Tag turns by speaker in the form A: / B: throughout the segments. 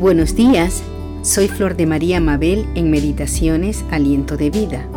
A: Buenos días, soy Flor de María Mabel en Meditaciones Aliento de Vida.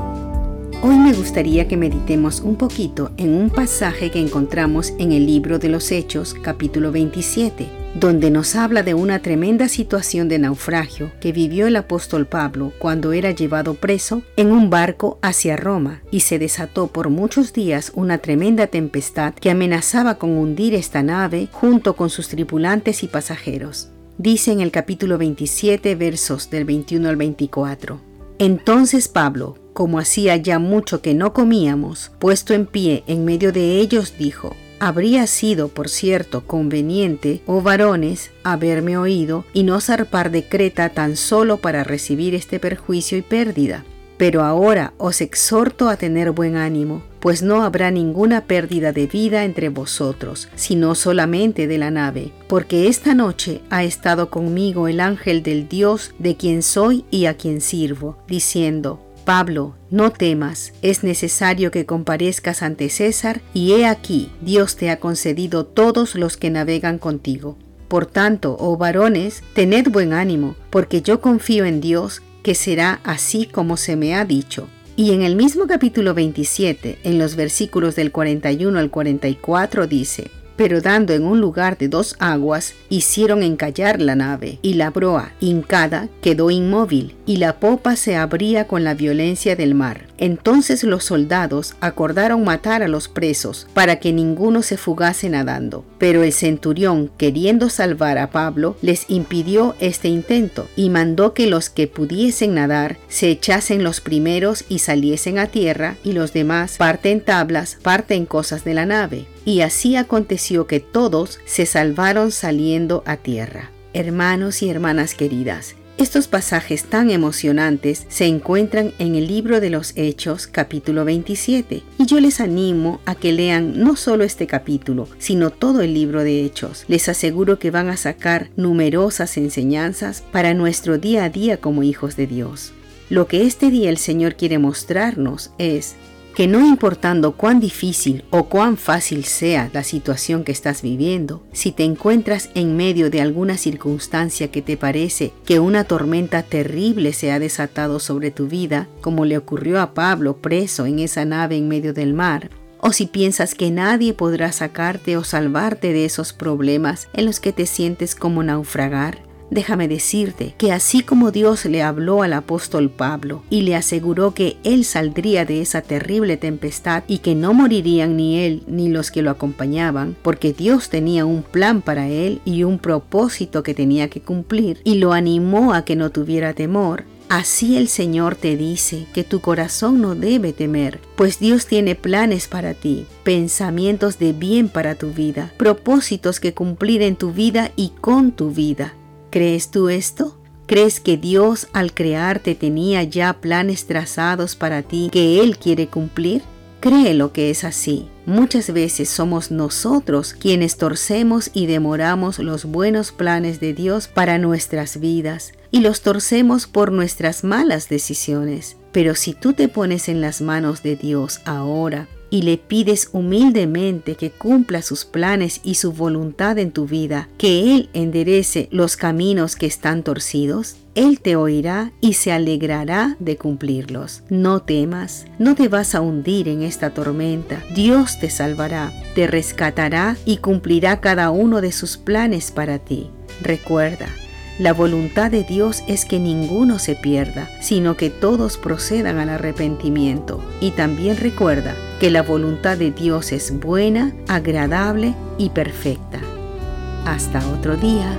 A: Hoy me gustaría que meditemos un poquito en un pasaje que encontramos en el libro de los Hechos, capítulo 27, donde nos habla de una tremenda situación de naufragio que vivió el apóstol Pablo cuando era llevado preso en un barco hacia Roma y se desató por muchos días una tremenda tempestad que amenazaba con hundir esta nave junto con sus tripulantes y pasajeros. Dice en el capítulo 27 versos del 21 al 24. Entonces Pablo, como hacía ya mucho que no comíamos, puesto en pie en medio de ellos, dijo, Habría sido, por cierto, conveniente, oh varones, haberme oído y no zarpar de Creta tan solo para recibir este perjuicio y pérdida. Pero ahora os exhorto a tener buen ánimo, pues no habrá ninguna pérdida de vida entre vosotros, sino solamente de la nave, porque esta noche ha estado conmigo el ángel del Dios de quien soy y a quien sirvo, diciendo, Pablo, no temas, es necesario que comparezcas ante César, y he aquí, Dios te ha concedido todos los que navegan contigo. Por tanto, oh varones, tened buen ánimo, porque yo confío en Dios, que será así como se me ha dicho. Y en el mismo capítulo 27, en los versículos del 41 al 44, dice, pero dando en un lugar de dos aguas, hicieron encallar la nave, y la proa, hincada, quedó inmóvil, y la popa se abría con la violencia del mar. Entonces los soldados acordaron matar a los presos, para que ninguno se fugase nadando. Pero el centurión, queriendo salvar a Pablo, les impidió este intento, y mandó que los que pudiesen nadar se echasen los primeros y saliesen a tierra, y los demás parten tablas, parten cosas de la nave. Y así aconteció que todos se salvaron saliendo a tierra. Hermanos y hermanas queridas, estos pasajes tan emocionantes se encuentran en el libro de los Hechos capítulo 27 y yo les animo a que lean no solo este capítulo, sino todo el libro de Hechos. Les aseguro que van a sacar numerosas enseñanzas para nuestro día a día como hijos de Dios. Lo que este día el Señor quiere mostrarnos es que no importando cuán difícil o cuán fácil sea la situación que estás viviendo, si te encuentras en medio de alguna circunstancia que te parece que una tormenta terrible se ha desatado sobre tu vida, como le ocurrió a Pablo preso en esa nave en medio del mar, o si piensas que nadie podrá sacarte o salvarte de esos problemas en los que te sientes como naufragar, Déjame decirte que así como Dios le habló al apóstol Pablo y le aseguró que él saldría de esa terrible tempestad y que no morirían ni él ni los que lo acompañaban, porque Dios tenía un plan para él y un propósito que tenía que cumplir, y lo animó a que no tuviera temor, Así el Señor te dice que tu corazón no debe temer, pues Dios tiene planes para ti, pensamientos de bien para tu vida, propósitos que cumplir en tu vida y con tu vida. ¿Crees tú esto? ¿Crees que Dios al crearte tenía ya planes trazados para ti que Él quiere cumplir? Créelo que es así. Muchas veces somos nosotros quienes torcemos y demoramos los buenos planes de Dios para nuestras vidas y los torcemos por nuestras malas decisiones. Pero si tú te pones en las manos de Dios ahora y le pides humildemente que cumpla sus planes y su voluntad en tu vida, que Él enderece los caminos que están torcidos, Él te oirá y se alegrará de cumplirlos. No temas, no te vas a hundir en esta tormenta. Dios te salvará, te rescatará y cumplirá cada uno de sus planes para ti. Recuerda, la voluntad de Dios es que ninguno se pierda, sino que todos procedan al arrepentimiento. Y también recuerda que la voluntad de Dios es buena, agradable y perfecta. Hasta otro día.